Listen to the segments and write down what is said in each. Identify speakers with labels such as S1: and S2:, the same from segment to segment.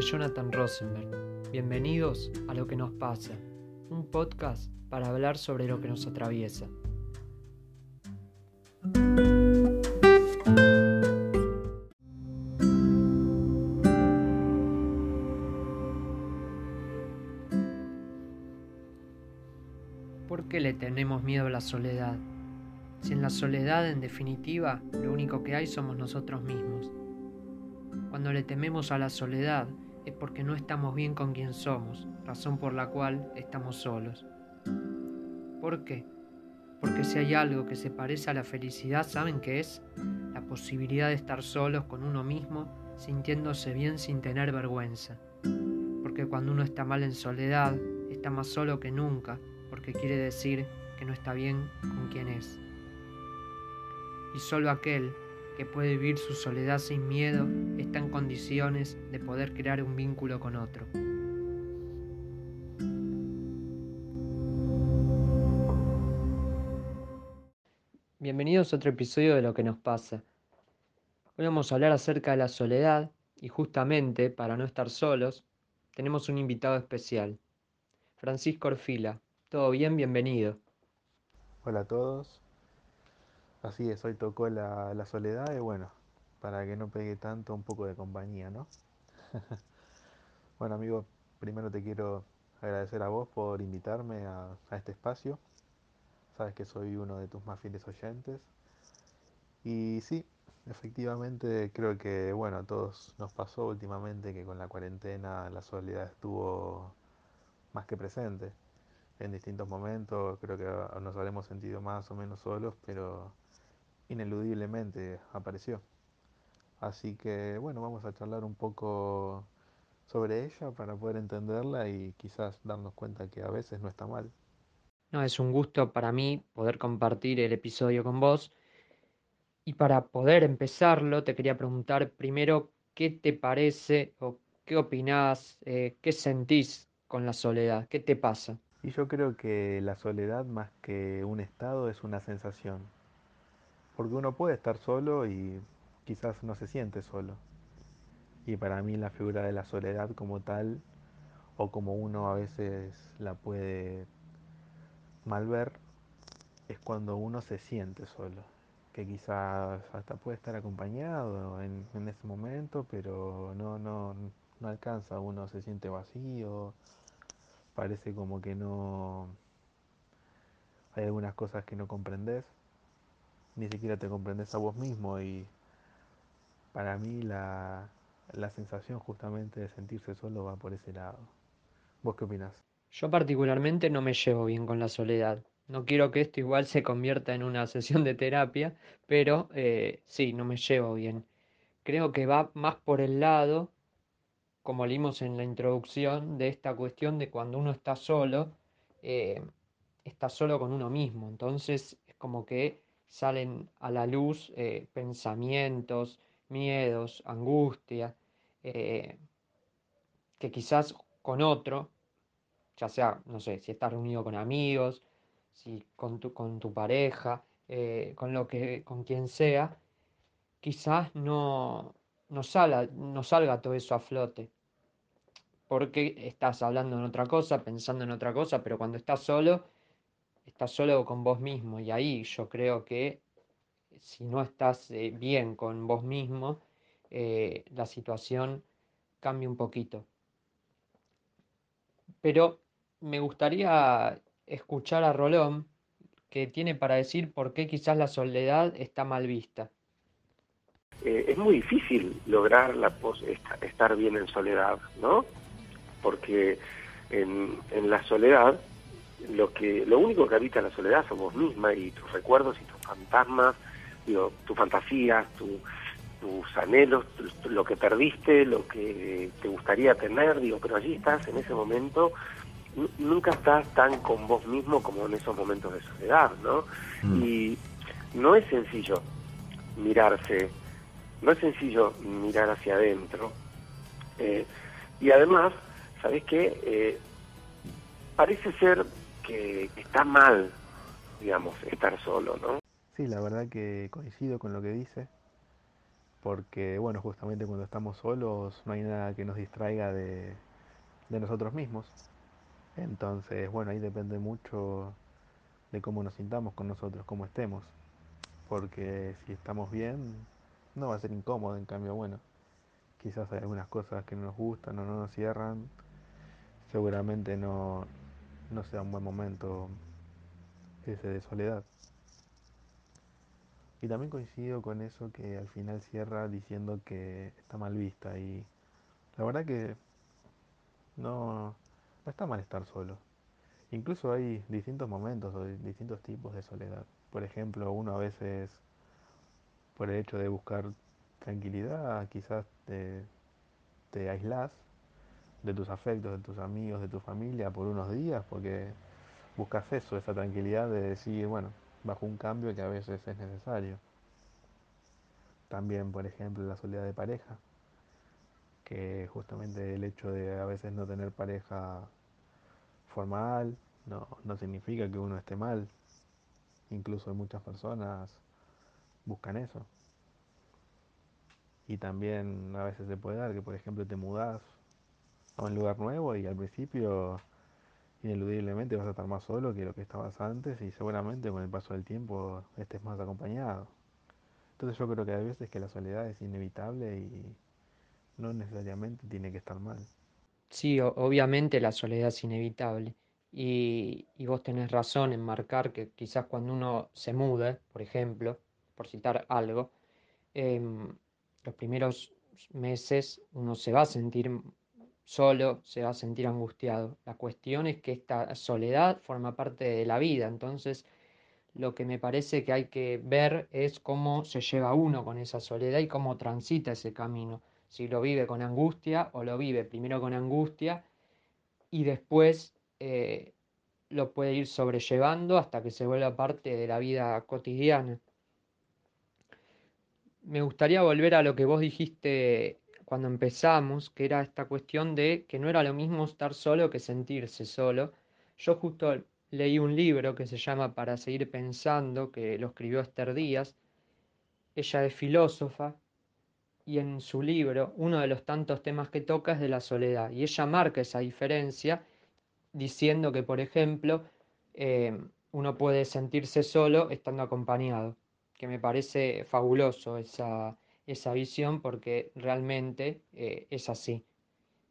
S1: Jonathan Rosenberg. Bienvenidos a Lo que nos pasa, un podcast para hablar sobre lo que nos atraviesa. ¿Por qué le tenemos miedo a la soledad? Si en la soledad, en definitiva, lo único que hay somos nosotros mismos. Cuando le tememos a la soledad es porque no estamos bien con quien somos, razón por la cual estamos solos. ¿Por qué? Porque si hay algo que se parece a la felicidad, ¿saben qué es? La posibilidad de estar solos con uno mismo, sintiéndose bien sin tener vergüenza. Porque cuando uno está mal en soledad, está más solo que nunca, porque quiere decir que no está bien con quien es. Y solo aquel que puede vivir su soledad sin miedo está en condiciones de poder crear un vínculo con otro. Bienvenidos a otro episodio de Lo que nos pasa. Hoy vamos a hablar acerca de la soledad y justamente para no estar solos tenemos un invitado especial, Francisco Orfila. ¿Todo bien? Bienvenido.
S2: Hola a todos. Así es, hoy tocó la, la soledad y bueno, para que no pegue tanto, un poco de compañía, ¿no? bueno, amigo, primero te quiero agradecer a vos por invitarme a, a este espacio. Sabes que soy uno de tus más fieles oyentes. Y sí, efectivamente creo que, bueno, a todos nos pasó últimamente que con la cuarentena la soledad estuvo más que presente en distintos momentos. Creo que nos habremos sentido más o menos solos, pero ineludiblemente apareció. Así que bueno, vamos a charlar un poco sobre ella para poder entenderla y quizás darnos cuenta que a veces no está mal.
S1: No, es un gusto para mí poder compartir el episodio con vos. Y para poder empezarlo, te quería preguntar primero qué te parece o qué opinás, eh, qué sentís con la soledad, qué te pasa.
S2: Y yo creo que la soledad más que un estado es una sensación. Porque uno puede estar solo y quizás no se siente solo. Y para mí la figura de la soledad como tal, o como uno a veces la puede mal ver, es cuando uno se siente solo. Que quizás hasta puede estar acompañado en, ese momento, pero no, no, no alcanza, uno se siente vacío, parece como que no... Hay algunas cosas que no comprendes, ni siquiera te comprendes a vos mismo y para mí la, la sensación justamente de sentirse solo va por ese lado. ¿Vos qué opinás?
S1: Yo particularmente no me llevo bien con la soledad. No quiero que esto igual se convierta en una sesión de terapia, pero eh, sí, no me llevo bien. Creo que va más por el lado, como leímos en la introducción, de esta cuestión de cuando uno está solo, eh, está solo con uno mismo. Entonces es como que salen a la luz eh, pensamientos, miedos, angustia, eh, que quizás con otro, ya sea, no sé, si estás reunido con amigos, si con tu, con tu pareja, eh, con lo que, con quien sea, quizás no, no, salga, no salga todo eso a flote. Porque estás hablando en otra cosa, pensando en otra cosa, pero cuando estás solo, estás solo con vos mismo. Y ahí yo creo que si no estás eh, bien con vos mismo, eh, la situación cambia un poquito. Pero me gustaría escuchar a Rolón, que tiene para decir por qué quizás la soledad está mal vista.
S3: Eh, es muy difícil lograr la estar bien en soledad, ¿no? Porque en, en la soledad lo que lo único que habita la soledad son vos misma y tus recuerdos y tus fantasmas, digo, tus fantasías, tu, tus anhelos, lo que perdiste, lo que te gustaría tener, digo, pero allí estás en ese momento, nunca estás tan con vos mismo como en esos momentos de soledad, ¿no? Mm. Y no es sencillo mirarse, no es sencillo mirar hacia adentro. Eh, y además, ¿sabes qué? Eh, parece ser que, está mal, digamos, estar solo, ¿no?
S2: Sí, la verdad que coincido con lo que dice. porque bueno, justamente cuando estamos solos no hay nada que nos distraiga de, de nosotros mismos. Entonces, bueno, ahí depende mucho de cómo nos sintamos con nosotros, cómo estemos. Porque si estamos bien, no va a ser incómodo, en cambio, bueno, quizás hay algunas cosas que no nos gustan o no nos cierran, seguramente no, no sea un buen momento ese de soledad. Y también coincido con eso que al final cierra diciendo que está mal vista y la verdad que no, está mal estar solo. Incluso hay distintos momentos o distintos tipos de soledad. Por ejemplo, uno a veces, por el hecho de buscar tranquilidad, quizás te, te de tus afectos, de tus amigos, de tu familia por unos días, porque buscas eso, esa tranquilidad de decir, bueno, bajo un cambio que a veces es necesario. También, por ejemplo, la soledad de pareja, que justamente el hecho de a veces no tener pareja formal no, no significa que uno esté mal. Incluso muchas personas buscan eso. Y también a veces se puede dar que, por ejemplo, te mudas a un lugar nuevo y al principio ineludiblemente vas a estar más solo que lo que estabas antes y seguramente con el paso del tiempo estés más acompañado. Entonces yo creo que hay veces que la soledad es inevitable y no necesariamente tiene que estar mal.
S1: Sí, obviamente la soledad es inevitable. Y, y, vos tenés razón en marcar que quizás cuando uno se mude, por ejemplo, por citar algo, em, los primeros meses uno se va a sentir solo, se va a sentir angustiado. La cuestión es que esta soledad forma parte de la vida, entonces lo que me parece que hay que ver es cómo se lleva uno con esa soledad y cómo transita ese camino. Si lo vive con angustia o lo vive primero con angustia y después eh, lo puede ir sobrellevando hasta que se vuelva parte de la vida cotidiana. Me gustaría volver a lo que vos dijiste cuando empezamos, que era esta cuestión de que no era lo mismo estar solo que sentirse solo. Yo justo leí un libro que se llama Para seguir pensando, que lo escribió Esther Díaz. Ella es filósofa y en su libro uno de los tantos temas que toca es de la soledad y ella marca esa diferencia diciendo que, por ejemplo, eh, uno puede sentirse solo estando acompañado, que me parece fabuloso esa, esa visión porque realmente eh, es así.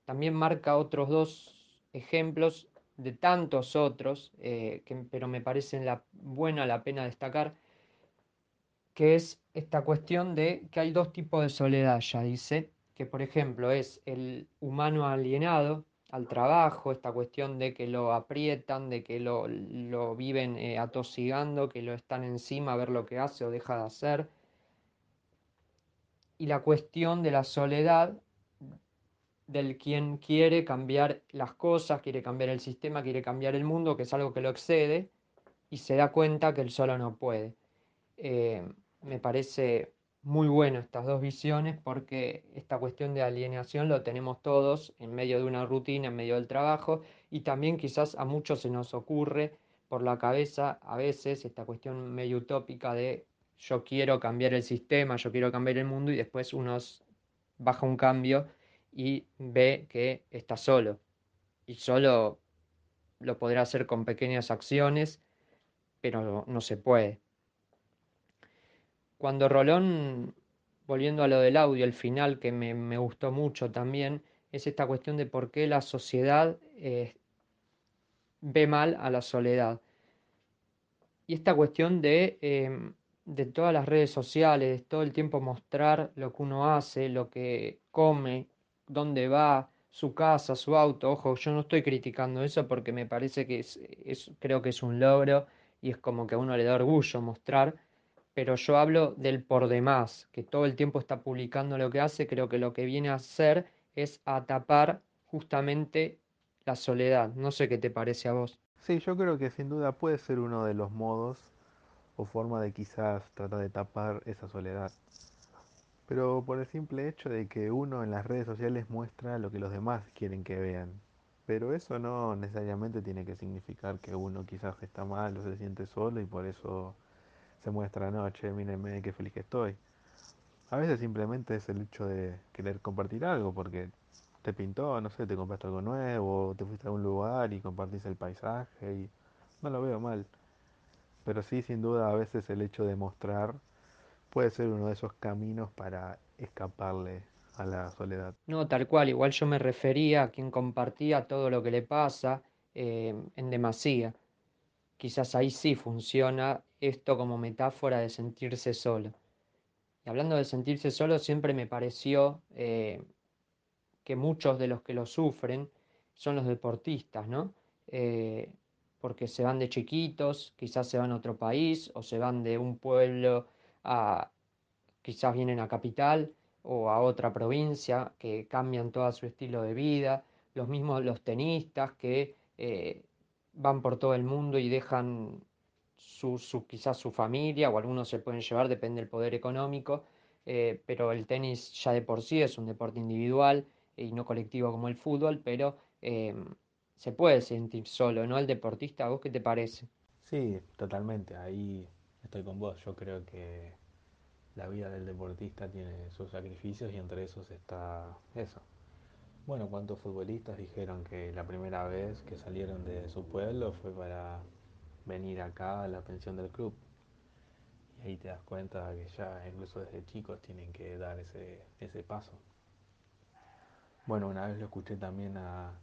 S1: También marca otros dos ejemplos de tantos otros, eh, que, pero me parecen la, buena la pena destacar, que es esta cuestión de que hay dos tipos de soledad, ya dice, que por ejemplo es el humano alienado al trabajo, esta cuestión de que lo aprietan, de que lo, lo viven eh, atosigando, que lo están encima a ver lo que hace o deja de hacer, y la cuestión de la soledad del quien quiere cambiar las cosas, quiere cambiar el sistema, quiere cambiar el mundo, que es algo que lo excede, y se da cuenta que él solo no puede. Eh, me parece muy bueno estas dos visiones porque esta cuestión de alienación lo tenemos todos en medio de una rutina, en medio del trabajo, y también quizás a muchos se nos ocurre por la cabeza a veces esta cuestión medio utópica de yo quiero cambiar el sistema, yo quiero cambiar el mundo y después uno baja un cambio y ve que está solo. Y solo lo podrá hacer con pequeñas acciones, pero no se puede. Cuando Rolón, volviendo a lo del audio, el final que me, gustó mucho también, es esta cuestión de por qué la sociedad eh, ve mal a la soledad. Y esta cuestión de em, de todas las redes sociales, todo el tiempo mostrar lo que uno hace, lo que come, dónde va, su casa, su auto. Ojo, yo no estoy criticando eso porque me parece que es, creo que es un logro y es como que a uno le da orgullo mostrar, pero yo hablo del por demás, que todo el tiempo está publicando lo que hace, creo que lo que viene a hacer es a tapar justamente la soledad. No sé qué te parece a vos.
S2: Sí, yo creo que sin duda puede ser uno de los modos o forma de quizás tratar de tapar esa soledad. Pero por el simple hecho de que uno en las redes sociales muestra lo que los demás quieren que vean. Pero eso no necesariamente tiene que significar que uno quizás está mal o se siente solo y por eso se muestra, noche, mírenme qué feliz que estoy. A veces simplemente es el hecho de querer compartir algo, porque te pintó, no sé, te compraste algo nuevo, te fuiste a un lugar y compartís el paisaje y no lo veo mal. Pero sí, sin duda, a veces el hecho de mostrar puede ser uno de esos caminos para escaparle a la soledad.
S1: No, tal cual, igual yo me refería a quien compartía todo lo que le pasa eh, en demasía. Quizás ahí sí funciona esto como metáfora de sentirse solo. Y hablando de sentirse solo, siempre me pareció eh, que muchos de los que lo sufren son los deportistas, ¿no? Eh, porque se van de chiquitos, quizás se van a otro país o se van de un pueblo a, quizás vienen a capital o a otra provincia, que cambian todo su estilo de vida, los mismos los tenistas que eh, van por todo el mundo y dejan su, su, quizás su familia o algunos se pueden llevar, depende del poder económico, eh, pero el tenis ya de por sí es un deporte individual y no colectivo como el fútbol, pero eh, se puede sentir solo, ¿no? El deportista, ¿a vos qué te parece?
S2: Sí, totalmente, ahí estoy con vos. Yo creo que la vida del deportista tiene sus sacrificios y entre esos está eso. Bueno, ¿cuántos futbolistas dijeron que la primera vez que salieron de su pueblo fue para venir acá a la pensión del club? Y ahí te das cuenta que ya incluso desde chicos tienen que dar ese, ese paso. Bueno, una vez lo escuché también a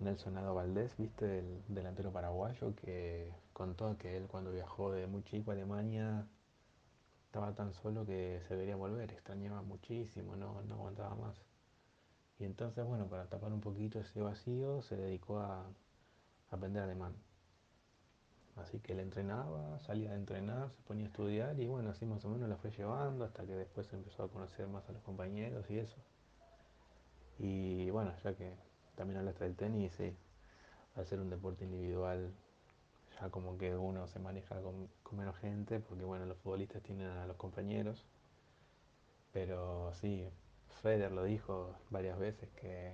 S2: Nelson Nado Valdés, viste, el delantero paraguayo, que contó que él cuando viajó de muy chico a Alemania estaba tan solo que se debería volver, extrañaba muchísimo, no, no aguantaba más. Y entonces, bueno, para tapar un poquito ese vacío, se dedicó a, a aprender alemán. Así que él entrenaba, salía de entrenar, se ponía a estudiar y bueno, así más o menos la fue llevando hasta que después empezó a conocer más a los compañeros y eso. Y bueno, ya que también hablaste del tenis, sí, al ser un deporte individual, ya como que uno se maneja con, menos gente, porque bueno, los futbolistas tienen a los compañeros. Pero sí, Federer lo dijo varias veces que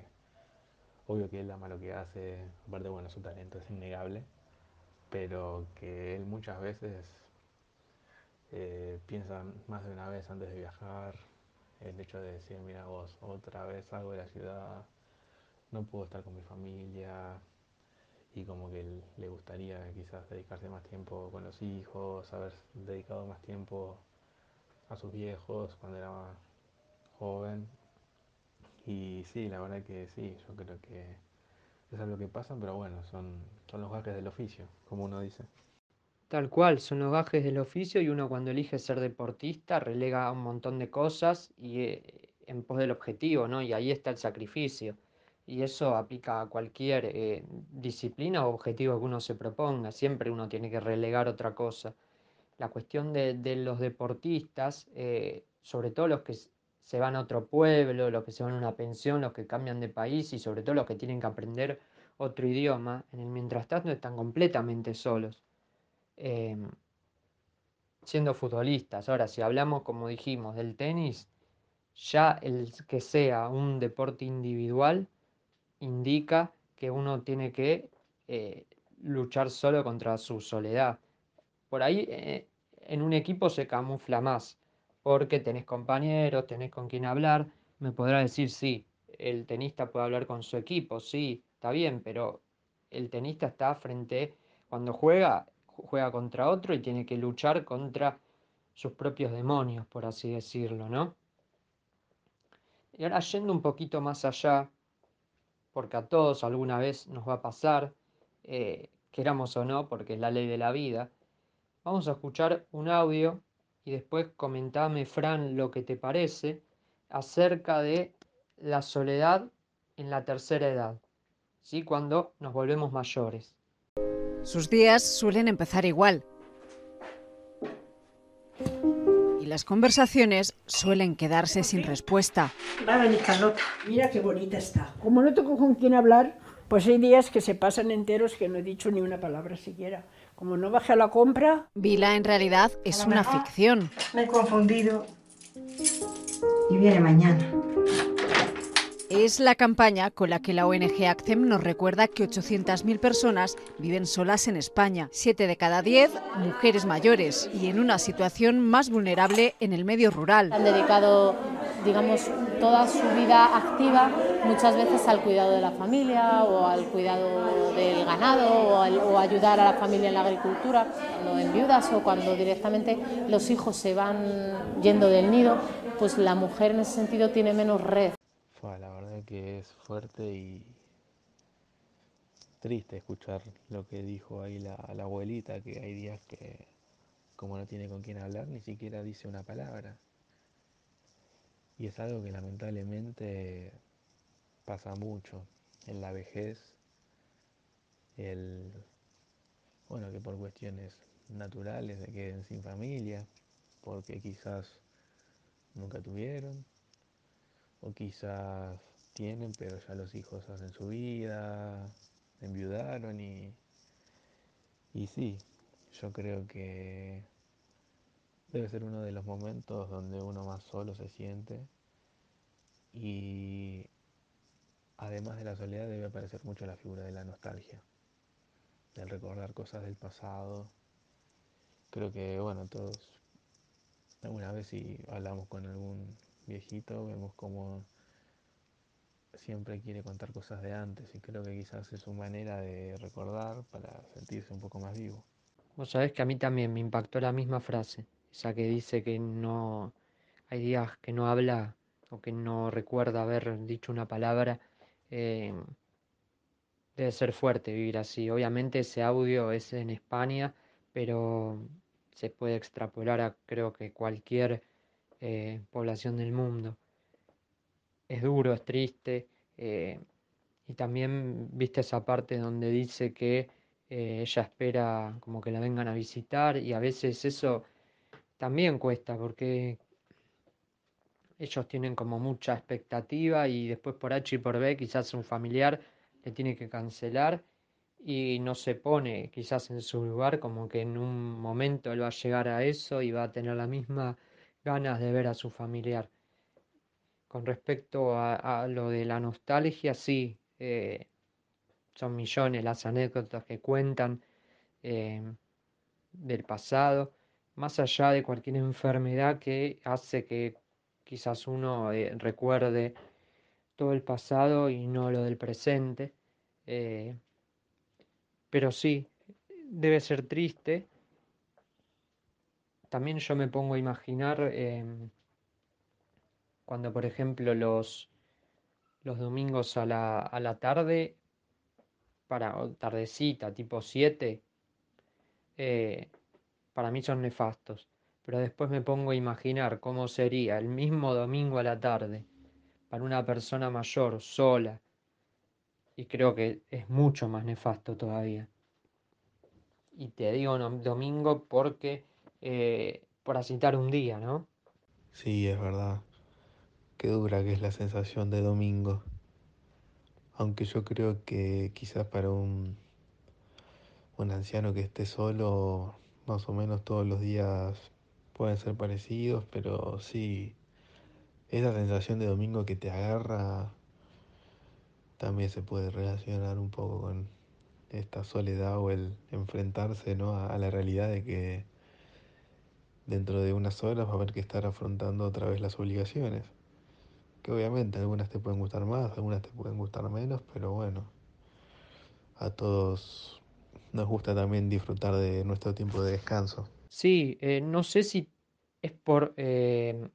S2: obvio que él ama lo que hace, aparte bueno, su talento es innegable, pero que él muchas veces eh, piensa más de una vez antes de viajar, el hecho de decir, mira vos, otra vez salgo de la ciudad, no puedo estar con mi familia y como que le gustaría quizás dedicarse más tiempo con los hijos, haber dedicado más tiempo a sus viejos cuando era más joven. Y sí, la verdad que sí, yo creo que es lo que pasa, pero bueno, son, son los gajes del oficio, como uno dice.
S1: Tal cual, son los gajes del oficio y uno cuando elige ser deportista relega un montón de cosas y eh, en pos del objetivo, ¿no? Y ahí está el sacrificio. Y eso aplica a cualquier eh, disciplina o objetivo que uno se proponga. Siempre uno tiene que relegar otra cosa. La cuestión de, de los deportistas, eh, sobre todo los que se van a otro pueblo, los que se van a una pensión, los que cambian de país y sobre todo los que tienen que aprender otro idioma, en el mientras tanto están completamente solos eh, siendo futbolistas. Ahora, si hablamos, como dijimos, del tenis, ya el que sea un deporte individual indica que uno tiene que eh, luchar solo contra su soledad. Por ahí eh, en un equipo se camufla más, porque tenés compañeros, tenés con quién hablar. Me podrá decir, sí, el tenista puede hablar con su equipo, sí, está bien, pero el tenista está frente, cuando juega, juega contra otro y tiene que luchar contra sus propios demonios, por así decirlo, ¿no? Y ahora yendo un poquito más allá, porque a todos alguna vez nos va a pasar, eh, queramos o no, porque es la ley de la vida, vamos a escuchar un audio y después comentame, Fran, lo que te parece acerca de la soledad en la tercera edad, ¿sí? cuando nos volvemos mayores.
S4: Sus días suelen empezar igual. Las conversaciones suelen quedarse sin respuesta.
S5: Nada, ni Carlota. Mira qué bonita está. Como no tengo con quién hablar, pues hay días que se pasan enteros que no he dicho ni una palabra siquiera. Como no bajé a la compra...
S4: Vila en realidad es una ficción.
S5: Me he confundido. Y viene mañana.
S4: Es la campaña con la que la ONG ACCEM nos recuerda que 800.000 personas viven solas en España, 7 de cada 10 mujeres mayores y en una situación más vulnerable en el medio rural.
S6: Han dedicado, digamos, toda su vida activa muchas veces al cuidado de la familia o al cuidado del ganado o, ayudar a la familia en la agricultura, cuando en viudas o cuando directamente los hijos se van yendo del nido, pues la mujer en ese sentido tiene menos red
S2: que es fuerte y triste escuchar lo que dijo ahí la, abuelita, que hay días que como no tiene con quién hablar, ni siquiera dice una palabra. Y es algo que lamentablemente pasa mucho en la vejez, el, bueno, que por cuestiones naturales se queden sin familia, porque quizás nunca tuvieron, o quizás tienen, pero ya los hijos hacen su vida, enviudaron y, y sí, yo creo que debe ser uno de los momentos donde uno más solo se siente y además de la soledad debe aparecer mucho la figura de la nostalgia, del recordar cosas del pasado. Creo que, bueno, todos, alguna vez si hablamos con algún viejito, vemos como siempre quiere contar cosas de antes y creo que quizás es su manera de recordar para sentirse un poco más vivo.
S1: Vos sabés que a mí también me impactó la misma frase, esa que dice que no hay días que no habla o que no recuerda haber dicho una palabra. Eh, debe ser fuerte vivir así. Obviamente ese audio es en España, pero se puede extrapolar a creo que cualquier eh, población del mundo es duro, es triste. Eh, y también viste esa parte donde dice que eh, ella espera como que la vengan a visitar y a veces eso también cuesta porque ellos tienen como mucha expectativa y después por H y por B quizás un familiar le tiene que cancelar y no se pone quizás en su lugar como que en un momento él va a llegar a eso y va a tener la misma ganas de ver a su familiar. Con respecto a, lo de la nostalgia, sí, eh, son millones las anécdotas que cuentan eh, del pasado, más allá de cualquier enfermedad que hace que quizás uno eh, recuerde todo el pasado y no lo del presente. pero sí, debe ser triste. También yo me pongo a imaginar cuando por ejemplo los, los domingos a la, a la tarde, para tardecita, tipo 7, eh, para mí son nefastos. Pero después me pongo a imaginar cómo sería el mismo domingo a la tarde para una persona mayor, sola. Y creo que es mucho más nefasto todavía. Y te digo domingo porque, eh, citar un día, ¿no?
S2: Sí, es verdad. Qué dura que es la sensación de domingo. Aunque yo creo que quizás para un, un anciano que esté solo, más o menos todos los días pueden ser parecidos, pero sí, esa sensación de domingo que te agarra también se puede relacionar un poco con esta soledad o el enfrentarse ¿no? a la realidad de que dentro de unas horas va a haber que estar afrontando otra vez las obligaciones que obviamente algunas te pueden gustar más, algunas te pueden gustar menos, pero bueno, a todos nos gusta también disfrutar de nuestro tiempo de descanso.
S1: Sí, eh, no sé si es por eh,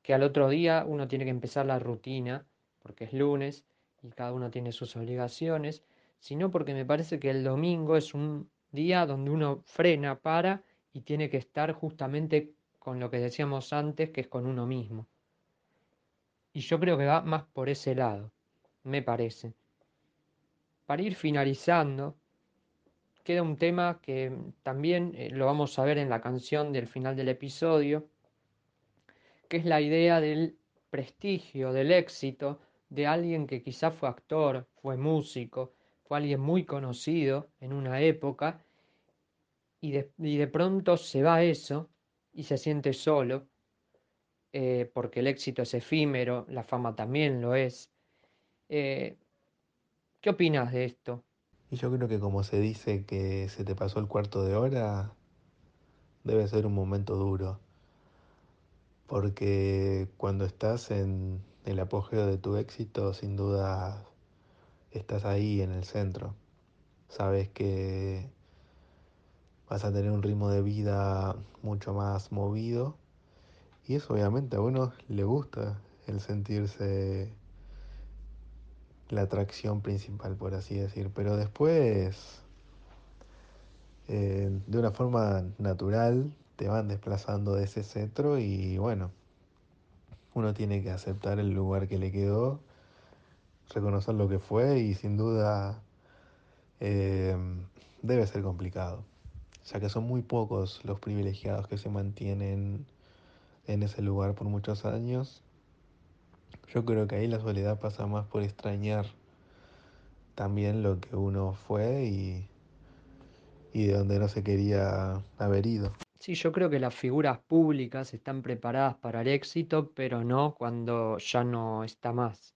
S1: que al otro día uno tiene que empezar la rutina, porque es lunes y cada uno tiene sus obligaciones, sino porque me parece que el domingo es un día donde uno frena, para y tiene que estar justamente con lo que decíamos antes, que es con uno mismo. Y yo creo que va más por ese lado, me parece. Para ir finalizando, queda un tema que también eh, lo vamos a ver en la canción del final del episodio, que es la idea del prestigio, del éxito de alguien que quizá fue actor, fue músico, fue alguien muy conocido en una época y de, y de pronto se va eso y se siente solo eh, porque el éxito es efímero, la fama también lo es, Eh, ¿Qué opinas de esto?
S2: Y yo creo que como se dice que se te pasó el cuarto de hora, debe ser un momento duro. Porque cuando estás en el apogeo de tu éxito, sin duda estás ahí en el centro. Sabes que vas a tener un ritmo de vida mucho más movido y eso obviamente a uno le gusta el sentirse la atracción principal, por así decir. Pero después, eh, de una forma natural, te van desplazando de ese centro y bueno, uno tiene que aceptar el lugar que le quedó, reconocer lo que fue y sin duda eh, debe ser complicado, ya que son muy pocos los privilegiados que se mantienen en ese lugar por muchos años yo creo que ahí la soledad pasa más por extrañar también lo que uno fue y, y de donde no se quería haber ido.
S1: Sí, yo creo que las figuras públicas están preparadas para el éxito, pero no cuando ya no está más.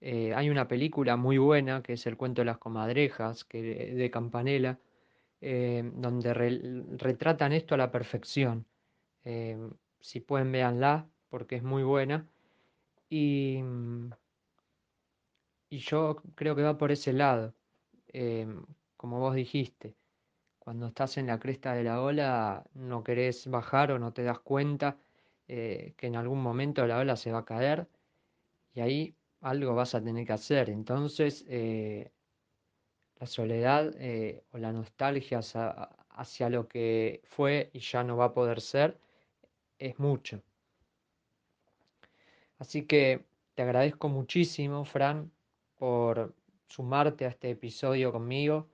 S1: Eh, hay una película muy buena que es El cuento de las comadrejas, que, de Campanella, eh, donde retratan esto a la perfección. Eh, si pueden, véanla, porque es muy buena. Y, mm, y yo creo que va por ese lado, em, como vos dijiste, cuando estás en la cresta de la ola no querés bajar o no te das cuenta eh, que en algún momento la ola se va a caer y ahí algo vas a tener que hacer. Entonces, eh, la soledad eh, o la nostalgia hacia lo que fue y ya no va a poder ser es mucho. Así que te agradezco muchísimo, Fran, por sumarte a este episodio conmigo.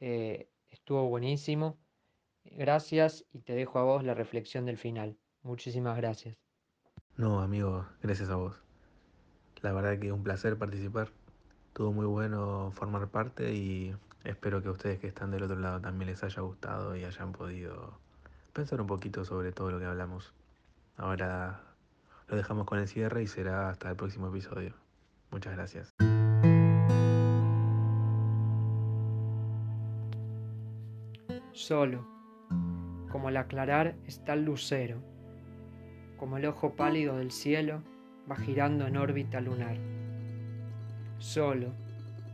S1: Eh, estuvo buenísimo. Gracias y te dejo a vos la reflexión del final. Muchísimas gracias.
S2: No, amigo, gracias a vos. La verdad que es un placer participar. Estuvo muy bueno formar parte y espero que a ustedes que están del otro lado también les haya gustado y hayan podido pensar un poquito sobre todo lo que hablamos. Ahora lo dejamos con el cierre y será hasta el próximo episodio. Muchas gracias.
S1: Solo, como al aclarar está el lucero, como el ojo pálido del cielo va girando en órbita lunar. Solo,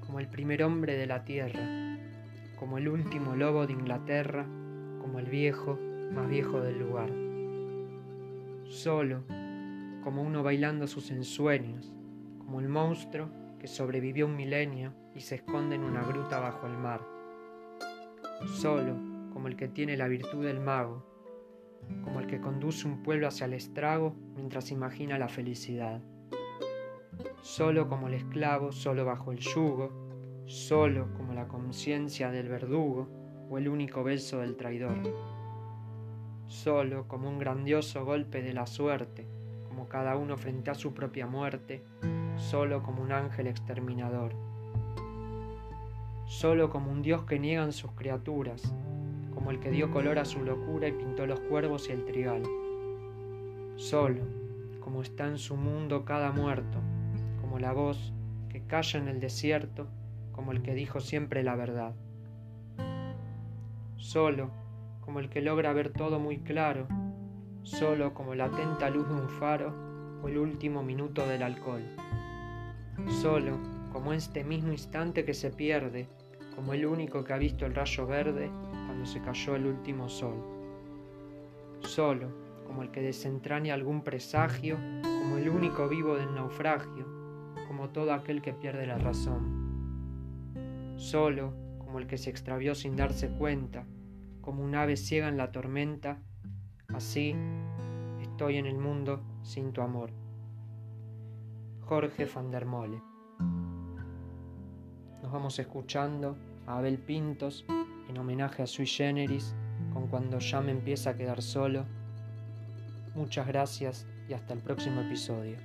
S1: como el primer hombre de la tierra, como el último lobo de Inglaterra, como el viejo más viejo del lugar. Solo, como uno bailando sus ensueños, como el monstruo que sobrevivió un milenio y se esconde en una gruta bajo el mar. Solo, como el que tiene la virtud del mago, como el que conduce un pueblo hacia el estrago mientras imagina la felicidad. Solo como el esclavo, solo bajo el yugo, solo como la conciencia del verdugo o el único beso del traidor. Solo como un grandioso golpe de la suerte cada uno frente a su propia muerte, solo como un ángel exterminador, solo como un Dios que niegan sus criaturas, como el que dio color a su locura y pintó los cuervos y el trigal, solo como está en su mundo cada muerto, como la voz que calla en el desierto, como el que dijo siempre la verdad, solo como el que logra ver todo muy claro, solo como la atenta luz de un faro o el último minuto del alcohol. Solo como este mismo instante que se pierde, como el único que ha visto el rayo verde cuando se cayó el último sol. Solo como el que desentraña algún presagio, como el único vivo del naufragio, como todo aquel que pierde la razón. Solo como el que se extravió sin darse cuenta, como un ave ciega en la tormenta Así estoy en el mundo sin tu amor. Jorge van der Mole. Nos vamos escuchando a Abel Pintos en homenaje a Sui Generis con Cuando ya me empieza a quedar solo. Muchas gracias y hasta el próximo episodio.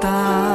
S7: tá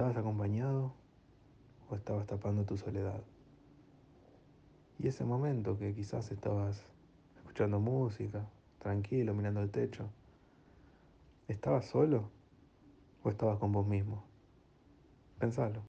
S7: ¿Estabas acompañado o estabas tapando tu soledad? Y ese momento que quizás estabas escuchando música, tranquilo, mirando el techo, ¿estabas solo o estabas con vos mismo? Pensalo.